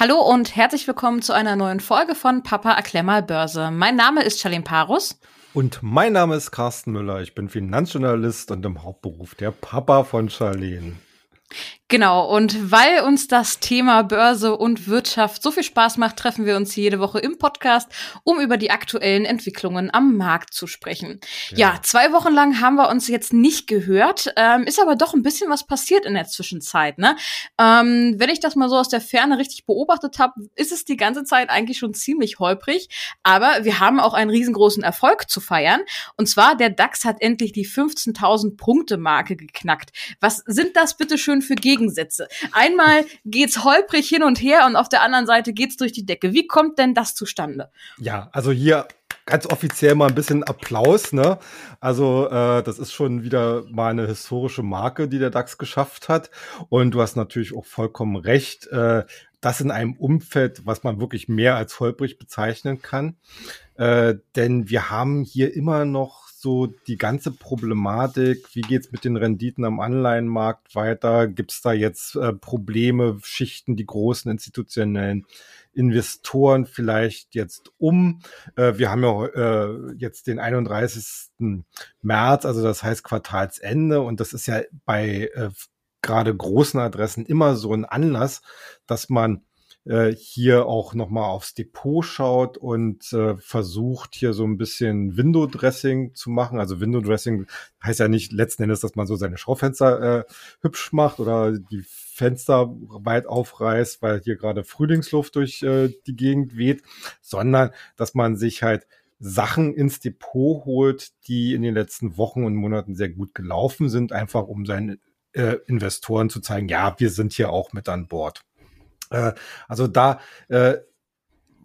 Hallo und herzlich willkommen zu einer neuen Folge von Papa erklär mal Börse. Mein Name ist Charlene Parus. Und mein Name ist Carsten Müller. Ich bin Finanzjournalist und im Hauptberuf der Papa von Charlene. Genau, und weil uns das Thema Börse und Wirtschaft so viel Spaß macht, treffen wir uns jede Woche im Podcast, um über die aktuellen Entwicklungen am Markt zu sprechen. Ja, ja zwei Wochen lang haben wir uns jetzt nicht gehört, ähm, ist aber doch ein bisschen was passiert in der Zwischenzeit. Ne? Ähm, wenn ich das mal so aus der Ferne richtig beobachtet habe, ist es die ganze Zeit eigentlich schon ziemlich holprig, aber wir haben auch einen riesengroßen Erfolg zu feiern. Und zwar, der DAX hat endlich die 15.000 Punkte Marke geknackt. Was sind das bitte schön für Gegner? Gegensätze. Einmal geht's holprig hin und her und auf der anderen Seite geht's durch die Decke. Wie kommt denn das zustande? Ja, also hier ganz offiziell mal ein bisschen Applaus, ne? Also äh, das ist schon wieder mal eine historische Marke, die der DAX geschafft hat. Und du hast natürlich auch vollkommen recht. Äh, das in einem Umfeld, was man wirklich mehr als holprig bezeichnen kann. Äh, denn wir haben hier immer noch so die ganze Problematik, wie geht's mit den Renditen am Anleihenmarkt weiter? Gibt's da jetzt äh, Probleme, schichten die großen institutionellen Investoren vielleicht jetzt um? Äh, wir haben ja äh, jetzt den 31. März, also das heißt Quartalsende und das ist ja bei äh, gerade großen Adressen immer so ein Anlass, dass man äh, hier auch nochmal aufs Depot schaut und äh, versucht hier so ein bisschen Window Dressing zu machen. Also Window Dressing heißt ja nicht letzten Endes, dass man so seine Schaufenster äh, hübsch macht oder die Fenster weit aufreißt, weil hier gerade Frühlingsluft durch äh, die Gegend weht, sondern dass man sich halt Sachen ins Depot holt, die in den letzten Wochen und Monaten sehr gut gelaufen sind, einfach um seinen äh, Investoren zu zeigen, ja, wir sind hier auch mit an Bord. Äh, also da äh,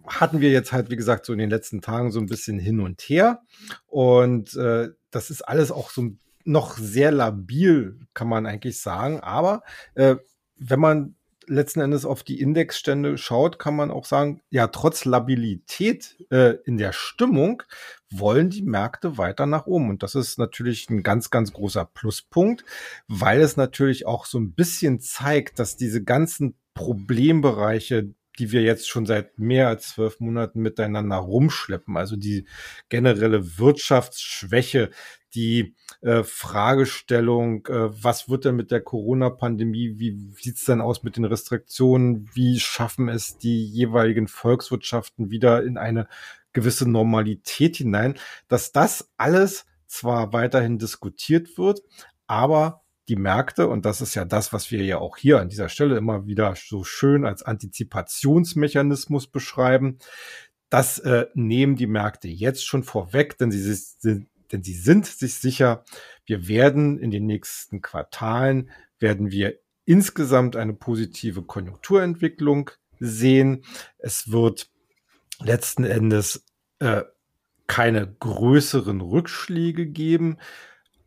hatten wir jetzt halt, wie gesagt, so in den letzten Tagen so ein bisschen hin und her. Und äh, das ist alles auch so noch sehr labil, kann man eigentlich sagen. Aber äh, wenn man letzten Endes auf die Indexstände schaut, kann man auch sagen, ja, trotz Labilität äh, in der Stimmung wollen die Märkte weiter nach oben. Und das ist natürlich ein ganz, ganz großer Pluspunkt, weil es natürlich auch so ein bisschen zeigt, dass diese ganzen Problembereiche, die wir jetzt schon seit mehr als zwölf Monaten miteinander rumschleppen. Also die generelle Wirtschaftsschwäche, die äh, Fragestellung, äh, was wird denn mit der Corona-Pandemie, wie sieht's denn aus mit den Restriktionen, wie schaffen es die jeweiligen Volkswirtschaften wieder in eine gewisse Normalität hinein, dass das alles zwar weiterhin diskutiert wird, aber die Märkte, und das ist ja das, was wir ja auch hier an dieser Stelle immer wieder so schön als Antizipationsmechanismus beschreiben, das äh, nehmen die Märkte jetzt schon vorweg, denn sie sind, denn sie sind sich sicher, wir werden in den nächsten Quartalen, werden wir insgesamt eine positive Konjunkturentwicklung sehen. Es wird letzten Endes äh, keine größeren Rückschläge geben.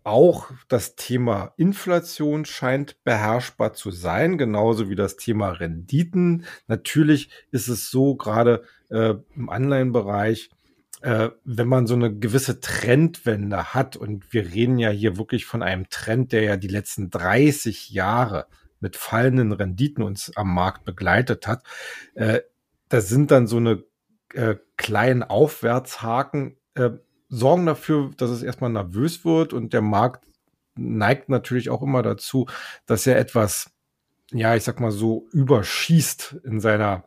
Auch das Thema Inflation scheint beherrschbar zu sein, genauso wie das Thema Renditen. Natürlich ist es so, gerade äh, im Anleihenbereich, äh, wenn man so eine gewisse Trendwende hat, und wir reden ja hier wirklich von einem Trend, der ja die letzten 30 Jahre mit fallenden Renditen uns am Markt begleitet hat, äh, da sind dann so eine äh, kleinen Aufwärtshaken äh, sorgen dafür, dass es erstmal nervös wird und der Markt neigt natürlich auch immer dazu, dass er etwas, ja, ich sag mal so, überschießt in seiner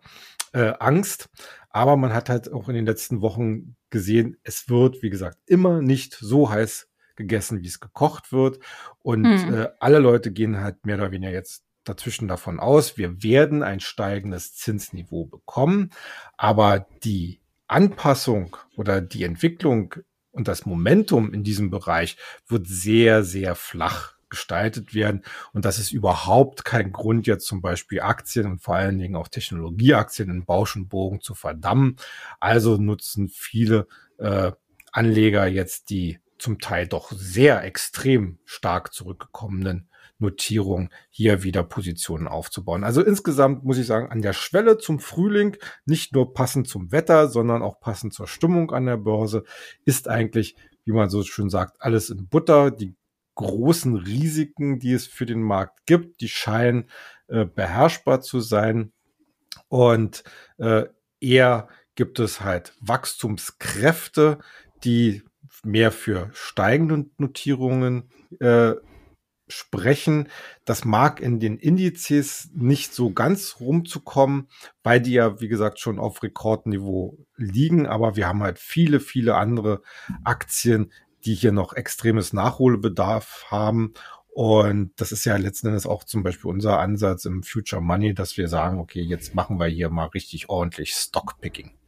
äh, Angst. Aber man hat halt auch in den letzten Wochen gesehen, es wird, wie gesagt, immer nicht so heiß gegessen, wie es gekocht wird. Und mhm. äh, alle Leute gehen halt mehr oder weniger jetzt dazwischen davon aus, wir werden ein steigendes Zinsniveau bekommen. Aber die Anpassung oder die Entwicklung und das Momentum in diesem Bereich wird sehr, sehr flach gestaltet werden. Und das ist überhaupt kein Grund, jetzt zum Beispiel Aktien und vor allen Dingen auch Technologieaktien in Bausch und Bogen zu verdammen. Also nutzen viele äh, Anleger jetzt die zum Teil doch sehr extrem stark zurückgekommenen Notierung hier wieder Positionen aufzubauen. Also insgesamt muss ich sagen, an der Schwelle zum Frühling, nicht nur passend zum Wetter, sondern auch passend zur Stimmung an der Börse, ist eigentlich, wie man so schön sagt, alles in Butter. Die großen Risiken, die es für den Markt gibt, die scheinen äh, beherrschbar zu sein. Und äh, eher gibt es halt Wachstumskräfte, die mehr für steigende Notierungen äh, sprechen. Das mag in den Indizes nicht so ganz rumzukommen, weil die ja, wie gesagt, schon auf Rekordniveau liegen. Aber wir haben halt viele, viele andere Aktien, die hier noch extremes Nachholbedarf haben. Und das ist ja letzten Endes auch zum Beispiel unser Ansatz im Future Money, dass wir sagen, okay, jetzt machen wir hier mal richtig ordentlich Stockpicking.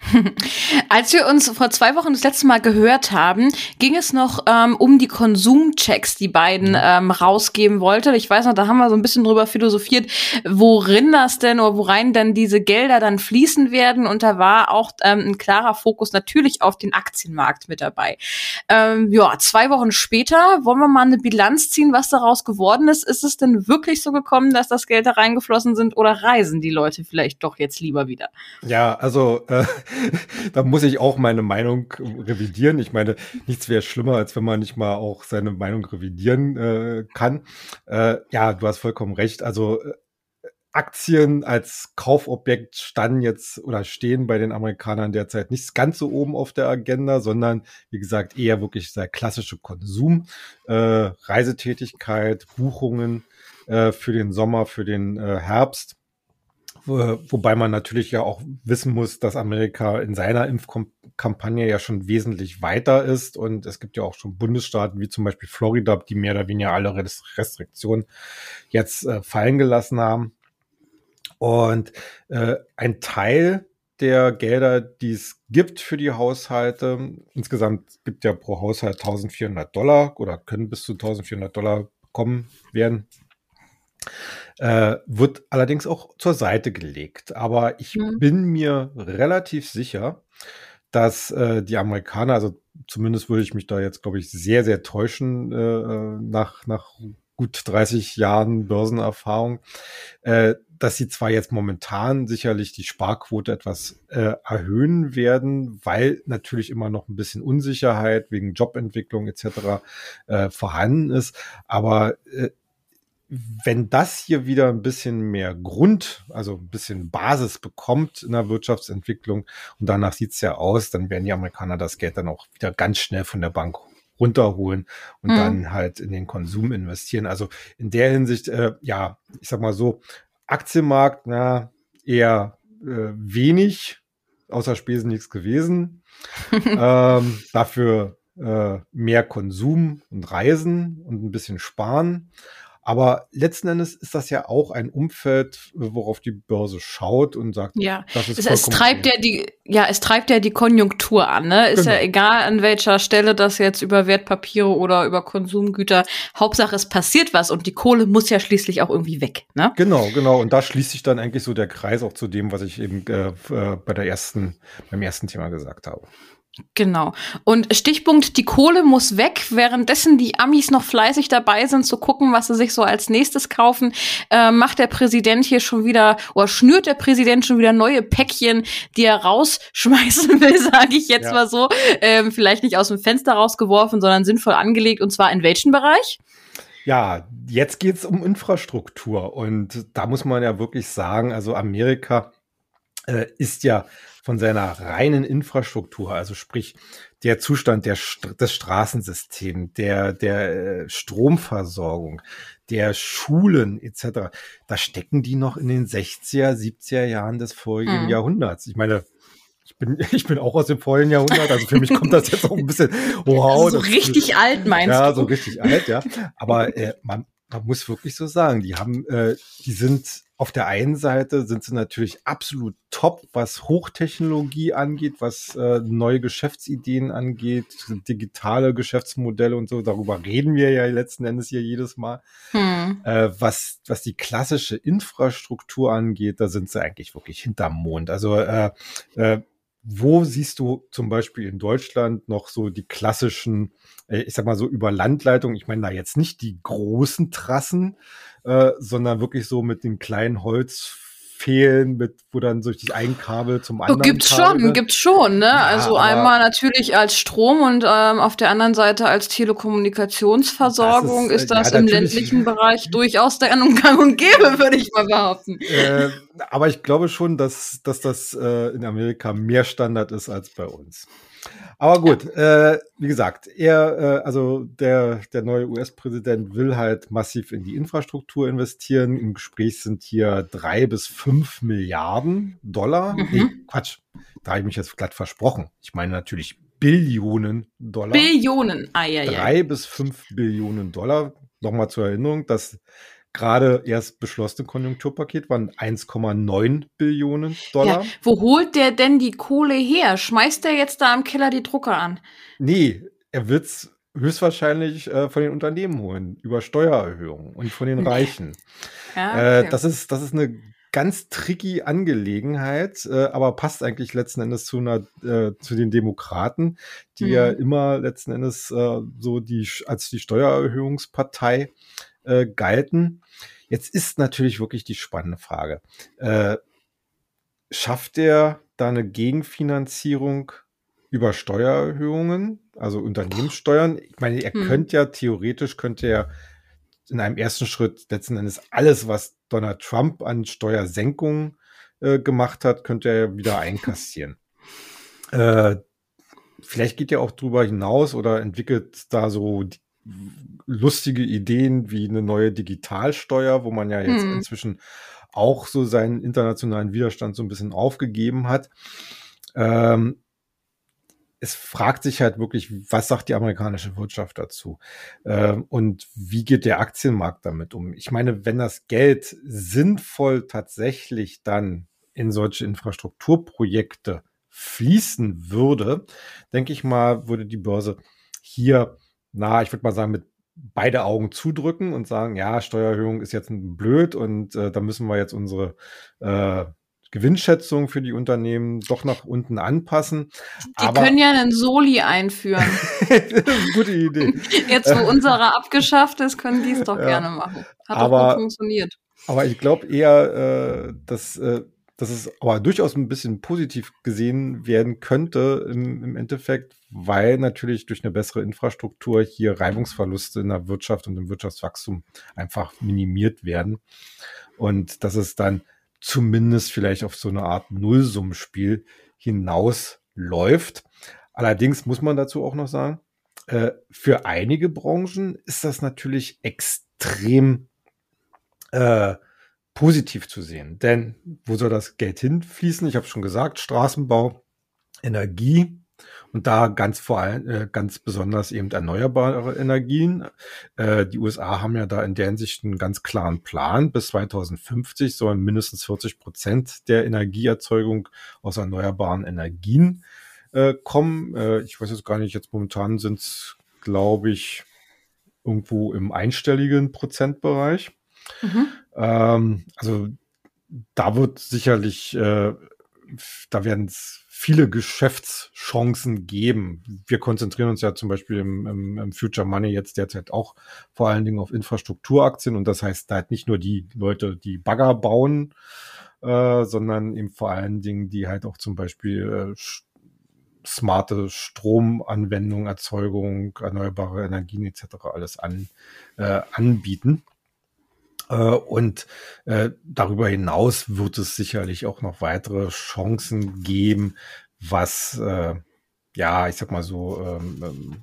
Als wir uns vor zwei Wochen das letzte Mal gehört haben, ging es noch ähm, um die Konsumchecks, die beiden mhm. ähm, rausgeben wollte. Ich weiß noch, da haben wir so ein bisschen drüber philosophiert, worin das denn oder worein denn diese Gelder dann fließen werden. Und da war auch ähm, ein klarer Fokus natürlich auf den Aktienmarkt mit dabei. Ähm, ja, zwei Wochen später wollen wir mal eine Bilanz ziehen, was daraus geworden ist. Ist es denn wirklich so gekommen, dass das Geld da reingeflossen sind oder reisen die Leute vielleicht doch jetzt lieber wieder? Ja, also äh, da muss ich auch meine Meinung revidieren. Ich meine, nichts wäre schlimmer, als wenn man nicht mal auch seine Meinung revidieren äh, kann. Äh, ja, du hast vollkommen recht. Also äh, Aktien als Kaufobjekt standen jetzt oder stehen bei den Amerikanern derzeit nicht ganz so oben auf der Agenda, sondern wie gesagt eher wirklich sehr klassische Konsum, äh, Reisetätigkeit, Buchungen äh, für den Sommer, für den äh, Herbst. Wobei man natürlich ja auch wissen muss, dass Amerika in seiner Impfkampagne ja schon wesentlich weiter ist. Und es gibt ja auch schon Bundesstaaten wie zum Beispiel Florida, die mehr oder weniger alle Restriktionen jetzt äh, fallen gelassen haben. Und äh, ein Teil der Gelder, die es gibt für die Haushalte, insgesamt gibt ja pro Haushalt 1400 Dollar oder können bis zu 1400 Dollar bekommen werden äh, wird allerdings auch zur Seite gelegt. Aber ich mhm. bin mir relativ sicher, dass äh, die Amerikaner, also zumindest würde ich mich da jetzt, glaube ich, sehr, sehr täuschen äh, nach, nach gut 30 Jahren Börsenerfahrung, äh, dass sie zwar jetzt momentan sicherlich die Sparquote etwas äh, erhöhen werden, weil natürlich immer noch ein bisschen Unsicherheit wegen Jobentwicklung etc. Äh, vorhanden ist, aber äh, wenn das hier wieder ein bisschen mehr Grund, also ein bisschen Basis bekommt in der Wirtschaftsentwicklung und danach sieht's ja aus, dann werden die Amerikaner das Geld dann auch wieder ganz schnell von der Bank runterholen und mhm. dann halt in den Konsum investieren. Also in der Hinsicht, äh, ja, ich sag mal so, Aktienmarkt, na, eher äh, wenig, außer Spesen nichts gewesen. ähm, dafür äh, mehr Konsum und Reisen und ein bisschen sparen. Aber letzten Endes ist das ja auch ein Umfeld, worauf die Börse schaut und sagt, ja, das ist es, es treibt ja die, ja, es treibt ja die Konjunktur an, ne? Ist genau. ja egal, an welcher Stelle das jetzt über Wertpapiere oder über Konsumgüter. Hauptsache, es passiert was und die Kohle muss ja schließlich auch irgendwie weg, ne? Genau, genau. Und da schließt sich dann eigentlich so der Kreis auch zu dem, was ich eben äh, äh bei der ersten, beim ersten Thema gesagt habe. Genau. Und Stichpunkt, die Kohle muss weg, währenddessen die Amis noch fleißig dabei sind zu gucken, was sie sich so als nächstes kaufen, äh, macht der Präsident hier schon wieder oder schnürt der Präsident schon wieder neue Päckchen, die er rausschmeißen will, sage ich jetzt ja. mal so. Ähm, vielleicht nicht aus dem Fenster rausgeworfen, sondern sinnvoll angelegt. Und zwar in welchem Bereich? Ja, jetzt geht's um Infrastruktur. Und da muss man ja wirklich sagen, also Amerika ist ja von seiner reinen Infrastruktur, also sprich der Zustand der, des Straßensystems, der, der äh, Stromversorgung, der Schulen etc., da stecken die noch in den 60er, 70er Jahren des vorigen hm. Jahrhunderts. Ich meine, ich bin, ich bin auch aus dem vorigen Jahrhundert, also für mich kommt das jetzt auch ein bisschen, wow. So richtig ist, alt meinst ja, du? Ja, so richtig alt, ja. Aber äh, man, man muss wirklich so sagen, die haben, äh, die sind auf der einen Seite sind sie natürlich absolut top, was Hochtechnologie angeht, was äh, neue Geschäftsideen angeht, digitale Geschäftsmodelle und so. Darüber reden wir ja letzten Endes hier jedes Mal. Hm. Äh, was, was die klassische Infrastruktur angeht, da sind sie eigentlich wirklich hinterm Mond. Also äh, äh, wo siehst du zum Beispiel in Deutschland noch so die klassischen, äh, ich sag mal so über Landleitung, ich meine da jetzt nicht die großen Trassen, äh, sondern wirklich so mit den kleinen Holzfehlen, mit, wo dann so die ein Kabel zum anderen. Gibt's Kabel. schon, gibt's schon, ne? Ja, also einmal natürlich als Strom und ähm, auf der anderen Seite als Telekommunikationsversorgung das ist, ist, das ja, im ländlichen Bereich durchaus der Gang und Gäbe, würde ich mal behaupten. Äh, aber ich glaube schon, dass, dass das äh, in Amerika mehr Standard ist als bei uns. Aber gut, ja. äh, wie gesagt, er, äh, also der, der neue US-Präsident will halt massiv in die Infrastruktur investieren. Im Gespräch sind hier drei bis fünf Milliarden Dollar. Mhm. Nee, Quatsch, da habe ich mich jetzt glatt versprochen. Ich meine natürlich Billionen Dollar. Billionen, ah ja, ja. Drei bis fünf Billionen Dollar. Nochmal zur Erinnerung, dass gerade erst beschlossene Konjunkturpaket waren 1,9 Billionen Dollar. Ja, wo holt der denn die Kohle her? Schmeißt der jetzt da im Keller die Drucker an? Nee, er wird's höchstwahrscheinlich äh, von den Unternehmen holen, über Steuererhöhungen und von den Reichen. Ja, äh, okay. äh, das, ist, das ist eine ganz tricky Angelegenheit, äh, aber passt eigentlich letzten Endes zu einer äh, zu den Demokraten, die mhm. ja immer letzten Endes äh, so die als die Steuererhöhungspartei äh, galten. Jetzt ist natürlich wirklich die spannende Frage. Äh, schafft er da eine Gegenfinanzierung über Steuererhöhungen, also Unternehmenssteuern? Ich meine, er hm. könnte ja theoretisch, könnte er in einem ersten Schritt letzten Endes alles, was Donald Trump an Steuersenkungen äh, gemacht hat, könnte er wieder einkassieren. äh, vielleicht geht er auch drüber hinaus oder entwickelt da so lustige Ideen wie eine neue Digitalsteuer, wo man ja jetzt hm. inzwischen auch so seinen internationalen Widerstand so ein bisschen aufgegeben hat. Ähm, es fragt sich halt wirklich, was sagt die amerikanische Wirtschaft dazu? Ähm, und wie geht der Aktienmarkt damit um? Ich meine, wenn das Geld sinnvoll tatsächlich dann in solche Infrastrukturprojekte fließen würde, denke ich mal, würde die Börse hier na, ich würde mal sagen, mit beide Augen zudrücken und sagen, ja, Steuererhöhung ist jetzt blöd und äh, da müssen wir jetzt unsere äh, Gewinnschätzung für die Unternehmen doch nach unten anpassen. Die Aber können ja einen Soli einführen. gute Idee. Jetzt, wo unsere abgeschafft ist, können die es doch ja. gerne machen. Hat aber, doch gut funktioniert. Aber ich glaube eher, äh, dass äh, dass es aber durchaus ein bisschen positiv gesehen werden könnte im, im Endeffekt, weil natürlich durch eine bessere Infrastruktur hier Reibungsverluste in der Wirtschaft und im Wirtschaftswachstum einfach minimiert werden. Und dass es dann zumindest vielleicht auf so eine Art Nullsummenspiel hinausläuft. Allerdings muss man dazu auch noch sagen, äh, für einige Branchen ist das natürlich extrem äh, positiv zu sehen. Denn wo soll das Geld hinfließen? Ich habe schon gesagt, Straßenbau, Energie und da ganz vor allem, äh, ganz besonders eben erneuerbare Energien. Äh, die USA haben ja da in der Hinsicht einen ganz klaren Plan. Bis 2050 sollen mindestens 40 Prozent der Energieerzeugung aus erneuerbaren Energien äh, kommen. Äh, ich weiß jetzt gar nicht, jetzt momentan sind es, glaube ich, irgendwo im einstelligen Prozentbereich. Mhm. Ähm, also da wird sicherlich, äh, da werden es viele Geschäftschancen geben. Wir konzentrieren uns ja zum Beispiel im, im, im, Future Money jetzt derzeit auch vor allen Dingen auf Infrastrukturaktien und das heißt halt nicht nur die Leute, die Bagger bauen, äh, sondern eben vor allen Dingen, die halt auch zum Beispiel äh, smarte Stromanwendung, Erzeugung, erneuerbare Energien etc. alles an, äh, anbieten. Äh, und äh, darüber hinaus wird es sicherlich auch noch weitere Chancen geben, was, äh, ja, ich sag mal so, ähm,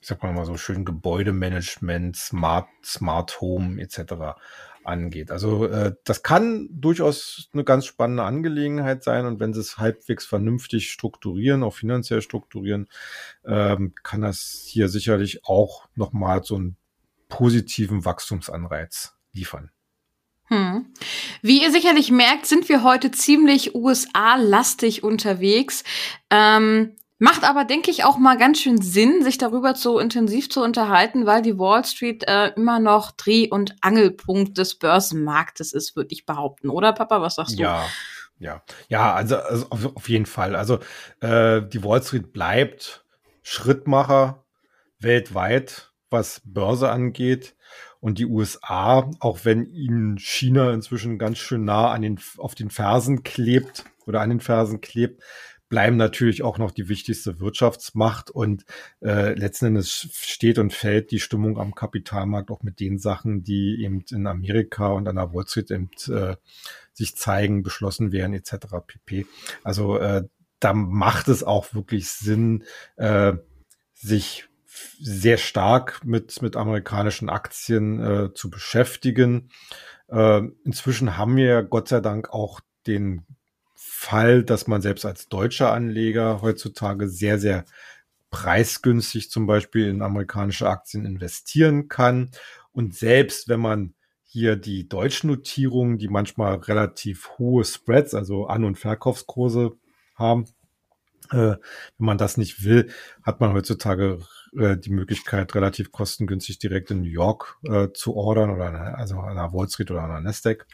ich sag mal so schön Gebäudemanagement, Smart, Smart Home etc. angeht. Also äh, das kann durchaus eine ganz spannende Angelegenheit sein und wenn sie es halbwegs vernünftig strukturieren, auch finanziell strukturieren, ähm, kann das hier sicherlich auch nochmal so einen positiven Wachstumsanreiz liefern. Hm. Wie ihr sicherlich merkt, sind wir heute ziemlich USA-lastig unterwegs. Ähm, macht aber, denke ich, auch mal ganz schön Sinn, sich darüber so intensiv zu unterhalten, weil die Wall Street äh, immer noch Dreh- und Angelpunkt des Börsenmarktes ist, würde ich behaupten. Oder, Papa? Was sagst du? Ja. Ja, ja, also, also auf, auf, jeden Fall. Also äh, die Wall Street bleibt Schrittmacher weltweit, was Börse angeht. Und die USA, auch wenn ihnen China inzwischen ganz schön nah an den, auf den Fersen klebt oder an den Fersen klebt, bleiben natürlich auch noch die wichtigste Wirtschaftsmacht und äh, letzten Endes steht und fällt die Stimmung am Kapitalmarkt auch mit den Sachen, die eben in Amerika und an der Wall Street eben äh, sich zeigen, beschlossen werden etc. pp. Also äh, da macht es auch wirklich Sinn, äh, sich sehr stark mit, mit amerikanischen Aktien äh, zu beschäftigen. Äh, inzwischen haben wir Gott sei Dank auch den Fall, dass man selbst als deutscher Anleger heutzutage sehr, sehr preisgünstig zum Beispiel in amerikanische Aktien investieren kann. Und selbst wenn man hier die deutschen Notierungen, die manchmal relativ hohe Spreads, also An- und Verkaufskurse haben, äh, wenn man das nicht will, hat man heutzutage äh, die Möglichkeit, relativ kostengünstig direkt in New York äh, zu ordern oder also an der Wall Street oder an der Nasdaq.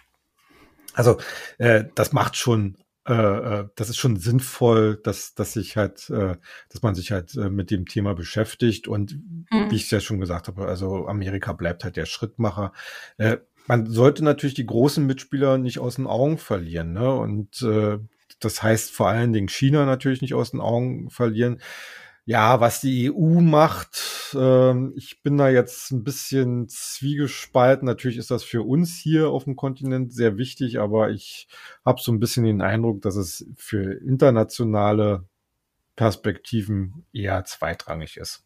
Also äh, das macht schon, äh, äh, das ist schon sinnvoll, dass, dass sich halt, äh, dass man sich halt äh, mit dem Thema beschäftigt. Und mhm. wie ich es ja schon gesagt habe, also Amerika bleibt halt der Schrittmacher. Äh, man sollte natürlich die großen Mitspieler nicht aus den Augen verlieren. Ne? Und äh, das heißt vor allen Dingen China natürlich nicht aus den Augen verlieren. Ja, was die EU macht, äh, ich bin da jetzt ein bisschen zwiegespalten. Natürlich ist das für uns hier auf dem Kontinent sehr wichtig, aber ich habe so ein bisschen den Eindruck, dass es für internationale Perspektiven eher zweitrangig ist.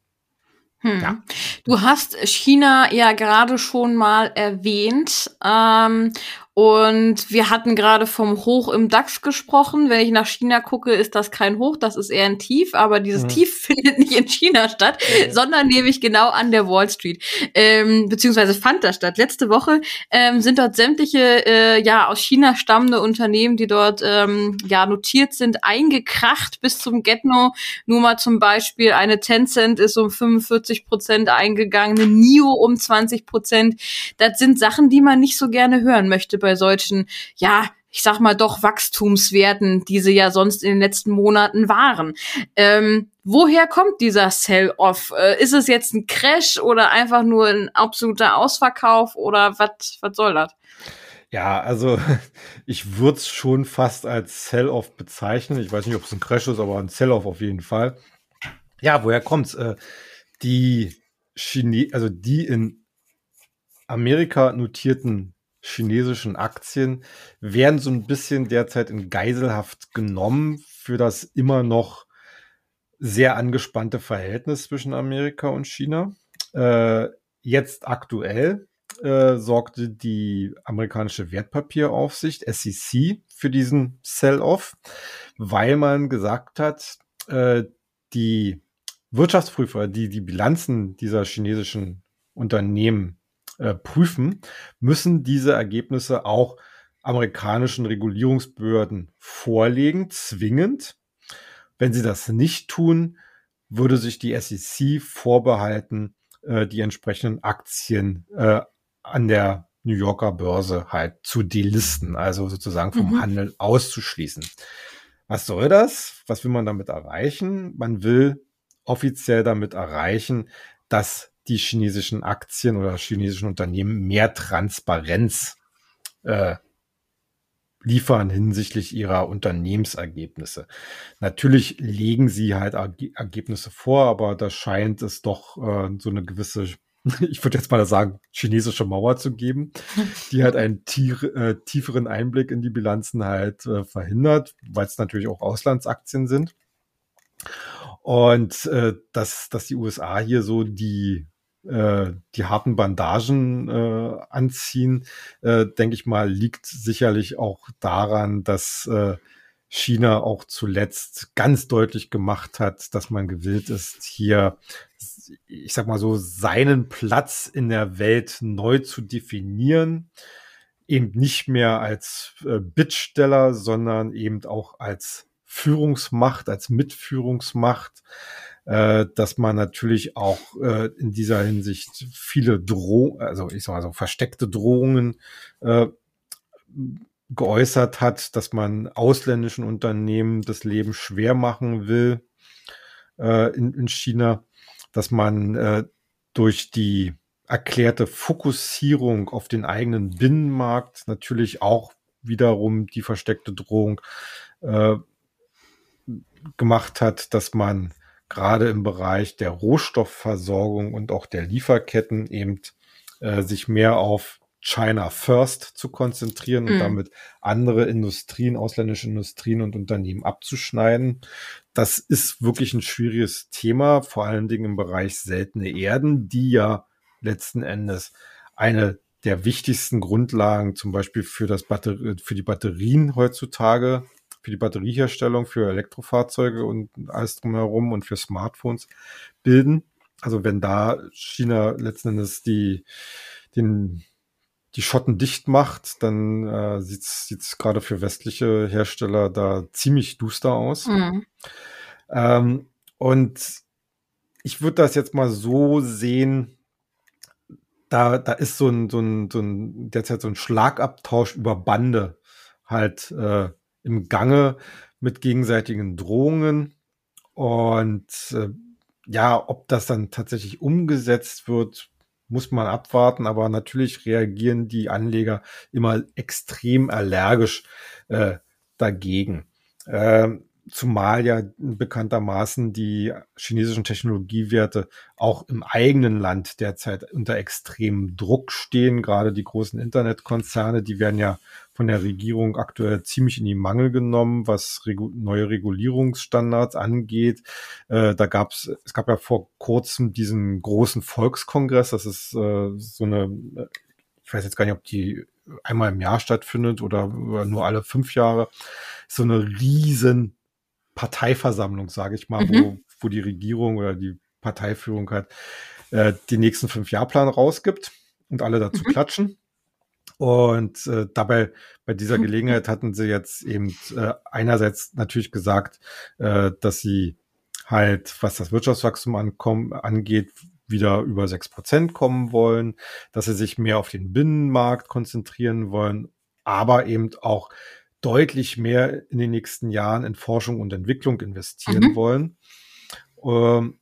Hm. Ja. Du hast China ja gerade schon mal erwähnt. Ähm, und wir hatten gerade vom Hoch im DAX gesprochen. Wenn ich nach China gucke, ist das kein Hoch, das ist eher ein Tief. Aber dieses mhm. Tief findet nicht in China statt, mhm. sondern nämlich genau an der Wall Street. Ähm, beziehungsweise fand das statt. Letzte Woche ähm, sind dort sämtliche äh, ja aus China stammende Unternehmen, die dort ähm, ja notiert sind, eingekracht bis zum Getno. Nur mal zum Beispiel eine Tencent ist um 45 Prozent eingegangen, eine NIO um 20 Prozent. Das sind Sachen, die man nicht so gerne hören möchte bei solchen, ja, ich sag mal doch Wachstumswerten, die sie ja sonst in den letzten Monaten waren. Ähm, woher kommt dieser Sell-off? Äh, ist es jetzt ein Crash oder einfach nur ein absoluter Ausverkauf oder was was soll das? Ja, also ich würde es schon fast als Sell-off bezeichnen. Ich weiß nicht, ob es ein Crash ist, aber ein Sell-off auf jeden Fall. Ja, woher kommt's? Äh, die Chine also die in Amerika notierten chinesischen Aktien werden so ein bisschen derzeit in Geiselhaft genommen für das immer noch sehr angespannte Verhältnis zwischen Amerika und China. Äh, jetzt aktuell äh, sorgte die amerikanische Wertpapieraufsicht SEC für diesen Sell-off, weil man gesagt hat, äh, die Wirtschaftsprüfer, die die Bilanzen dieser chinesischen Unternehmen äh, prüfen, müssen diese Ergebnisse auch amerikanischen Regulierungsbehörden vorlegen, zwingend. Wenn sie das nicht tun, würde sich die SEC vorbehalten, äh, die entsprechenden Aktien äh, an der New Yorker Börse halt zu delisten, also sozusagen vom mhm. Handel auszuschließen. Was soll das? Was will man damit erreichen? Man will offiziell damit erreichen, dass die chinesischen Aktien oder chinesischen Unternehmen mehr Transparenz äh, liefern hinsichtlich ihrer Unternehmensergebnisse. Natürlich legen sie halt Ergebnisse vor, aber da scheint es doch äh, so eine gewisse, ich würde jetzt mal sagen, chinesische Mauer zu geben, die halt einen tief, äh, tieferen Einblick in die Bilanzen halt äh, verhindert, weil es natürlich auch Auslandsaktien sind. Und äh, dass, dass die USA hier so die äh, die harten Bandagen äh, anziehen, äh, denke ich mal, liegt sicherlich auch daran, dass äh, China auch zuletzt ganz deutlich gemacht hat, dass man gewillt ist, hier, ich sag mal so, seinen Platz in der Welt neu zu definieren. Eben nicht mehr als äh, Bittsteller, sondern eben auch als Führungsmacht, als Mitführungsmacht äh, dass man natürlich auch äh, in dieser Hinsicht viele Droh, also ich sag mal so versteckte Drohungen äh, geäußert hat, dass man ausländischen Unternehmen das Leben schwer machen will äh, in, in China, dass man äh, durch die erklärte Fokussierung auf den eigenen Binnenmarkt natürlich auch wiederum die versteckte Drohung äh, gemacht hat, dass man gerade im Bereich der Rohstoffversorgung und auch der Lieferketten eben äh, sich mehr auf China First zu konzentrieren mhm. und damit andere Industrien, ausländische Industrien und Unternehmen abzuschneiden. Das ist wirklich ein schwieriges Thema, vor allen Dingen im Bereich seltene Erden, die ja letzten Endes eine der wichtigsten Grundlagen zum Beispiel für das Batterie, für die Batterien heutzutage, für die Batterieherstellung, für Elektrofahrzeuge und alles drumherum und für Smartphones bilden. Also wenn da China letzten Endes die, den, die Schotten dicht macht, dann äh, sieht es gerade für westliche Hersteller da ziemlich duster aus. Mhm. Ähm, und ich würde das jetzt mal so sehen, da, da ist so ein, so ein, so ein, derzeit so ein Schlagabtausch über Bande halt äh, im Gange mit gegenseitigen Drohungen. Und äh, ja, ob das dann tatsächlich umgesetzt wird, muss man abwarten. Aber natürlich reagieren die Anleger immer extrem allergisch äh, dagegen. Ähm, zumal ja bekanntermaßen die chinesischen Technologiewerte auch im eigenen Land derzeit unter extremem Druck stehen. Gerade die großen Internetkonzerne, die werden ja von der Regierung aktuell ziemlich in die Mangel genommen, was regu neue Regulierungsstandards angeht. Äh, da gab's, es gab ja vor kurzem diesen großen Volkskongress. Das ist äh, so eine, ich weiß jetzt gar nicht, ob die einmal im Jahr stattfindet oder nur alle fünf Jahre. So eine riesen Parteiversammlung, sage ich mal, mhm. wo, wo die Regierung oder die Parteiführung halt äh, die nächsten fünf Jahrplan rausgibt und alle dazu mhm. klatschen. Und äh, dabei, bei dieser mhm. Gelegenheit hatten sie jetzt eben äh, einerseits natürlich gesagt, äh, dass sie halt, was das Wirtschaftswachstum ankommen, angeht, wieder über sechs Prozent kommen wollen, dass sie sich mehr auf den Binnenmarkt konzentrieren wollen, aber eben auch deutlich mehr in den nächsten Jahren in Forschung und Entwicklung investieren mhm. wollen. Ähm,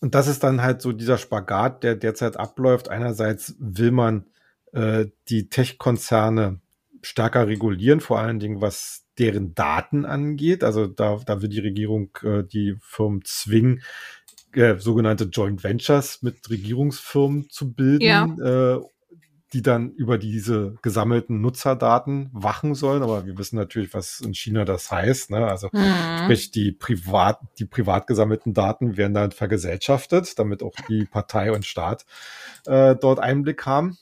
und das ist dann halt so dieser Spagat, der derzeit abläuft. Einerseits will man äh, die Tech-Konzerne stärker regulieren, vor allen Dingen was deren Daten angeht. Also da, da will die Regierung äh, die Firmen zwingen, äh, sogenannte Joint Ventures mit Regierungsfirmen zu bilden, ja. äh, die dann über diese gesammelten Nutzerdaten wachen sollen. Aber wir wissen natürlich, was in China das heißt. Ne? Also mhm. sprich, die privat, die privat gesammelten Daten werden dann vergesellschaftet, damit auch die Partei und Staat äh, dort Einblick haben.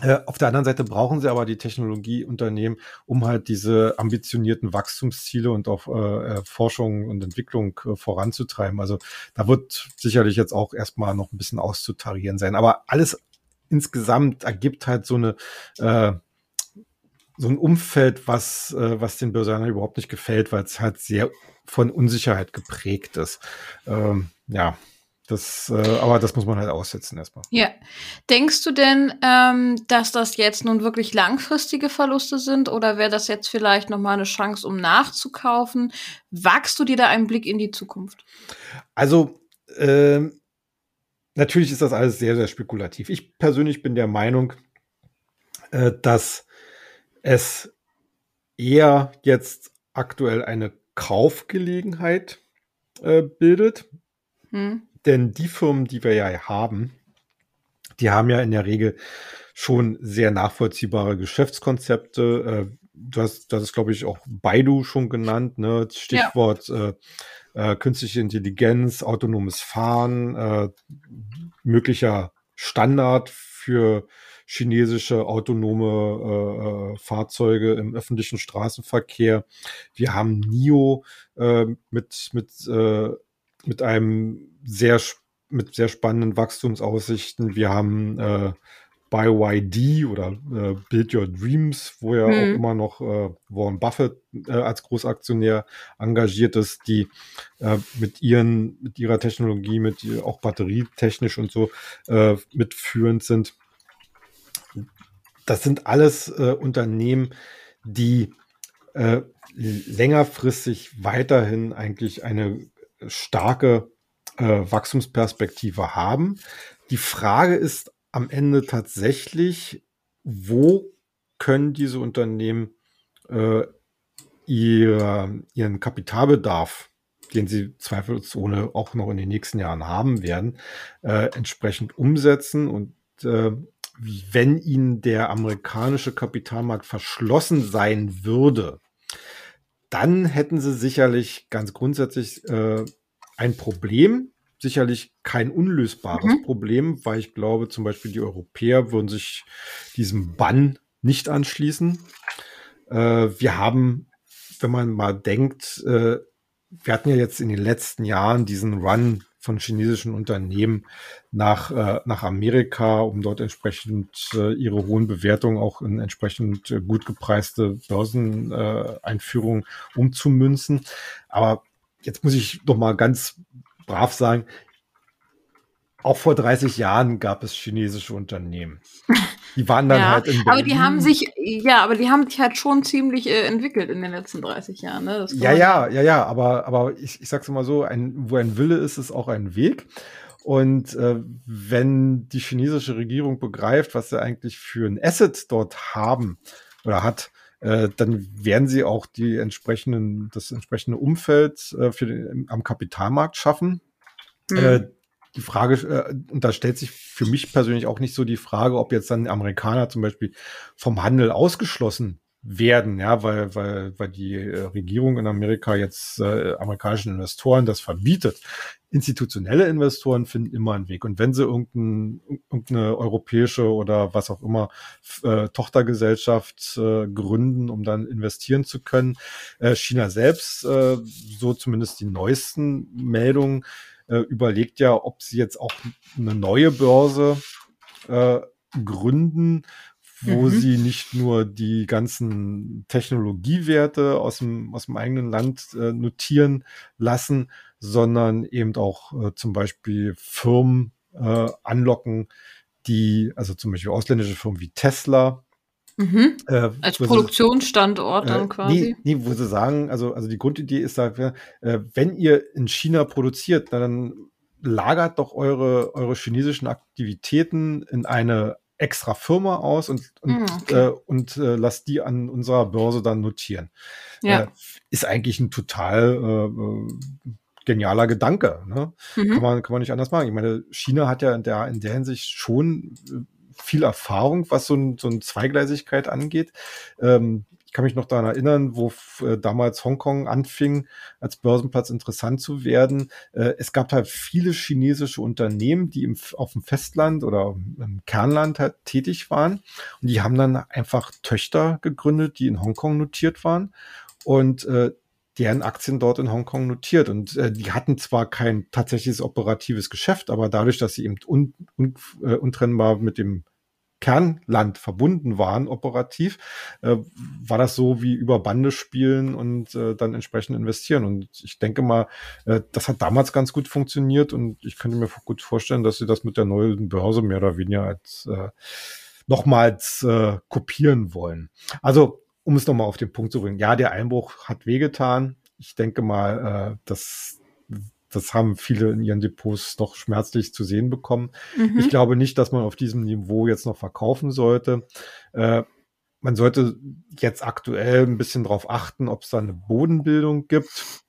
Äh, auf der anderen Seite brauchen sie aber die Technologieunternehmen, um halt diese ambitionierten Wachstumsziele und auch äh, äh, Forschung und Entwicklung äh, voranzutreiben. Also da wird sicherlich jetzt auch erstmal noch ein bisschen auszutarieren sein. Aber alles insgesamt ergibt halt so eine äh, so ein Umfeld, was, äh, was den Börsianern überhaupt nicht gefällt, weil es halt sehr von Unsicherheit geprägt ist. Ähm, ja, das, äh, aber das muss man halt aussetzen erstmal. Ja. Denkst du denn, ähm, dass das jetzt nun wirklich langfristige Verluste sind oder wäre das jetzt vielleicht nochmal eine Chance, um nachzukaufen? Wagst du dir da einen Blick in die Zukunft? Also, ähm, natürlich ist das alles sehr, sehr spekulativ. Ich persönlich bin der Meinung, äh, dass es eher jetzt aktuell eine Kaufgelegenheit äh, bildet. Hm. Denn die Firmen, die wir ja haben, die haben ja in der Regel schon sehr nachvollziehbare Geschäftskonzepte. Äh, du hast, das ist, glaube ich, auch Baidu schon genannt, ne? Stichwort ja. äh, äh, künstliche Intelligenz, autonomes Fahren, äh, möglicher Standard für chinesische autonome äh, äh, Fahrzeuge im öffentlichen Straßenverkehr. Wir haben NIO äh, mit mit äh, mit einem sehr mit sehr spannenden Wachstumsaussichten. Wir haben äh, BYD oder äh, Build Your Dreams, wo ja hm. auch immer noch äh, Warren Buffett äh, als Großaktionär engagiert ist, die äh, mit ihren, mit ihrer Technologie, mit auch batterietechnisch und so äh, mitführend sind. Das sind alles äh, Unternehmen, die längerfristig weiterhin eigentlich eine starke äh, Wachstumsperspektive haben. Die Frage ist am Ende tatsächlich, wo können diese Unternehmen äh, ihr, ihren Kapitalbedarf den sie zweifelsohne auch noch in den nächsten Jahren haben werden, äh, entsprechend umsetzen. Und äh, wenn ihnen der amerikanische Kapitalmarkt verschlossen sein würde, dann hätten sie sicherlich ganz grundsätzlich äh, ein Problem, sicherlich kein unlösbares mhm. Problem, weil ich glaube, zum Beispiel die Europäer würden sich diesem Bann nicht anschließen. Äh, wir haben, wenn man mal denkt, äh, wir hatten ja jetzt in den letzten Jahren diesen Run von chinesischen Unternehmen nach, äh, nach Amerika, um dort entsprechend äh, ihre hohen Bewertungen auch in entsprechend äh, gut gepreiste Börseneinführungen äh, umzumünzen. Aber jetzt muss ich doch mal ganz brav sagen, auch vor 30 Jahren gab es chinesische Unternehmen. Die waren dann ja, halt in Berlin. Aber die haben sich, ja, aber die haben sich halt schon ziemlich äh, entwickelt in den letzten 30 Jahren. Ne? ja, ja, ja, ja, aber, aber ich, ich sag's mal so, ein, wo ein Wille ist, ist auch ein Weg. Und äh, wenn die chinesische Regierung begreift, was sie eigentlich für ein Asset dort haben oder hat, äh, dann werden sie auch die entsprechenden, das entsprechende Umfeld äh, für den, am Kapitalmarkt schaffen. Mhm. Die Frage, äh, und da stellt sich für mich persönlich auch nicht so die Frage, ob jetzt dann Amerikaner zum Beispiel vom Handel ausgeschlossen werden, ja, weil, weil, weil die äh, Regierung in Amerika jetzt äh, amerikanischen Investoren das verbietet. Institutionelle Investoren finden immer einen Weg. Und wenn sie irgendein, irgendeine europäische oder was auch immer äh, Tochtergesellschaft äh, gründen, um dann investieren zu können, äh, China selbst, äh, so zumindest die neuesten Meldungen, äh, überlegt ja, ob sie jetzt auch eine neue Börse äh, gründen, wo mhm. sie nicht nur die ganzen Technologiewerte aus dem, aus dem eigenen Land äh, notieren lassen, sondern eben auch äh, zum Beispiel Firmen äh, anlocken, die, also zum Beispiel ausländische Firmen wie Tesla, Mhm. Äh, Als Produktionsstandort dann äh, quasi? Nee, nee, wo sie sagen, also, also die Grundidee ist da, äh, wenn ihr in China produziert, dann lagert doch eure, eure chinesischen Aktivitäten in eine extra Firma aus und, und, mm, okay. äh, und äh, lasst die an unserer Börse dann notieren. Ja. Äh, ist eigentlich ein total äh, genialer Gedanke. Ne? Mhm. Kann, man, kann man nicht anders machen. Ich meine, China hat ja in der, in der Hinsicht schon äh, viel Erfahrung, was so, ein, so eine Zweigleisigkeit angeht. Ähm, kann mich noch daran erinnern, wo äh, damals Hongkong anfing, als Börsenplatz interessant zu werden. Äh, es gab halt viele chinesische Unternehmen, die im, auf dem Festland oder im Kernland halt tätig waren. Und die haben dann einfach Töchter gegründet, die in Hongkong notiert waren. Und äh, deren Aktien dort in Hongkong notiert. Und äh, die hatten zwar kein tatsächliches operatives Geschäft, aber dadurch, dass sie eben un, un, äh, untrennbar mit dem Kernland verbunden waren, operativ, äh, war das so wie über Bande spielen und äh, dann entsprechend investieren. Und ich denke mal, äh, das hat damals ganz gut funktioniert und ich könnte mir gut vorstellen, dass sie das mit der neuen Börse mehr oder weniger als äh, nochmals äh, kopieren wollen. Also, um es nochmal auf den Punkt zu bringen, ja, der Einbruch hat wehgetan. Ich denke mal, äh, dass das haben viele in ihren Depots doch schmerzlich zu sehen bekommen. Mhm. Ich glaube nicht, dass man auf diesem Niveau jetzt noch verkaufen sollte. Äh, man sollte jetzt aktuell ein bisschen darauf achten, ob es da eine Bodenbildung gibt.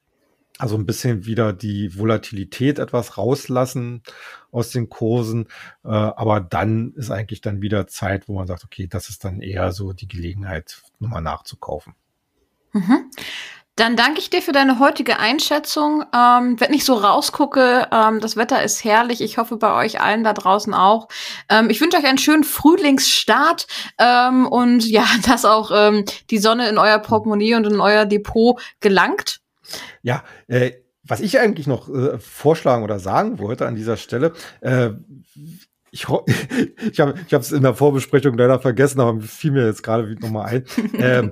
Also ein bisschen wieder die Volatilität etwas rauslassen aus den Kursen. Äh, aber dann ist eigentlich dann wieder Zeit, wo man sagt, okay, das ist dann eher so die Gelegenheit, nochmal nachzukaufen. Mhm. Dann danke ich dir für deine heutige Einschätzung. Ähm, wenn ich so rausgucke, ähm, das Wetter ist herrlich. Ich hoffe bei euch allen da draußen auch. Ähm, ich wünsche euch einen schönen Frühlingsstart ähm, und ja, dass auch ähm, die Sonne in euer Portemonnaie und in euer Depot gelangt. Ja, äh, was ich eigentlich noch äh, vorschlagen oder sagen wollte an dieser Stelle, äh, ich, ich habe es in der Vorbesprechung leider vergessen, aber fiel mir jetzt gerade nochmal ein. äh,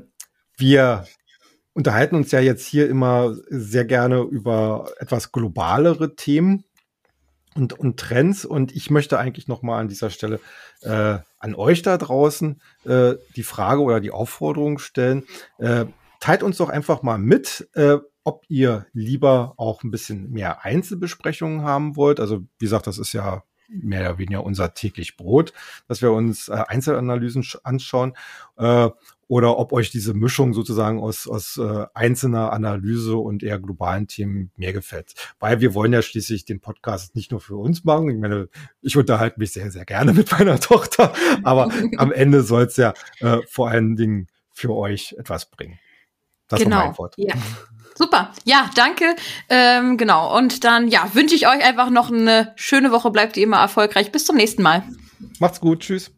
wir unterhalten uns ja jetzt hier immer sehr gerne über etwas globalere Themen und, und Trends. Und ich möchte eigentlich noch mal an dieser Stelle äh, an euch da draußen äh, die Frage oder die Aufforderung stellen. Äh, teilt uns doch einfach mal mit, äh, ob ihr lieber auch ein bisschen mehr Einzelbesprechungen haben wollt. Also wie gesagt, das ist ja mehr oder weniger unser täglich Brot, dass wir uns äh, Einzelanalysen anschauen. Äh, oder ob euch diese Mischung sozusagen aus, aus äh, einzelner Analyse und eher globalen Themen mehr gefällt. Weil wir wollen ja schließlich den Podcast nicht nur für uns machen. Ich meine, ich unterhalte mich sehr, sehr gerne mit meiner Tochter, aber am Ende soll es ja äh, vor allen Dingen für euch etwas bringen. Das genau. war mein Wort. Ja. Super. Ja, danke. Ähm, genau. Und dann, ja, wünsche ich euch einfach noch eine schöne Woche. Bleibt ihr immer erfolgreich. Bis zum nächsten Mal. Macht's gut. Tschüss.